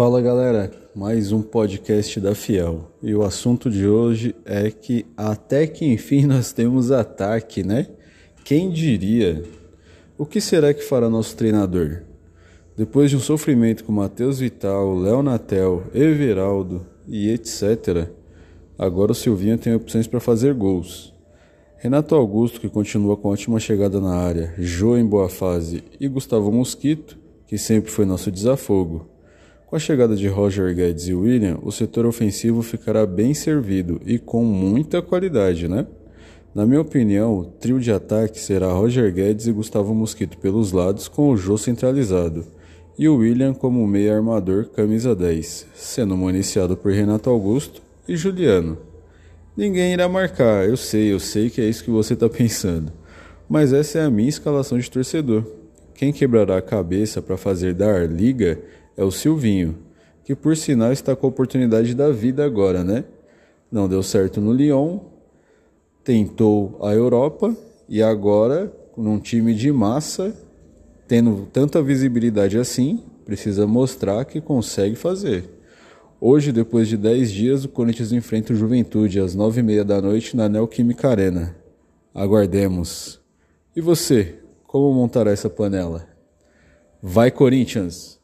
Fala galera, mais um podcast da Fiel. E o assunto de hoje é que até que enfim nós temos ataque, né? Quem diria? O que será que fará nosso treinador? Depois de um sofrimento com Matheus Vital, Léo Natel, Everaldo e etc., agora o Silvinho tem opções para fazer gols. Renato Augusto, que continua com ótima chegada na área, Jô em boa fase e Gustavo Mosquito, que sempre foi nosso desafogo. Com a chegada de Roger Guedes e William, o setor ofensivo ficará bem servido e com muita qualidade, né? Na minha opinião, o trio de ataque será Roger Guedes e Gustavo Mosquito pelos lados com o Jô centralizado e o William como meia armador camisa 10, sendo municiado por Renato Augusto e Juliano. Ninguém irá marcar, eu sei, eu sei que é isso que você está pensando. Mas essa é a minha escalação de torcedor. Quem quebrará a cabeça para fazer dar liga é o Silvinho, que por sinal está com a oportunidade da vida agora, né? Não deu certo no Lyon, tentou a Europa e agora, num time de massa, tendo tanta visibilidade assim, precisa mostrar que consegue fazer. Hoje, depois de 10 dias, o Corinthians enfrenta o Juventude às 9h30 da noite na Neoquímica Arena. Aguardemos. E você, como montará essa panela? Vai, Corinthians!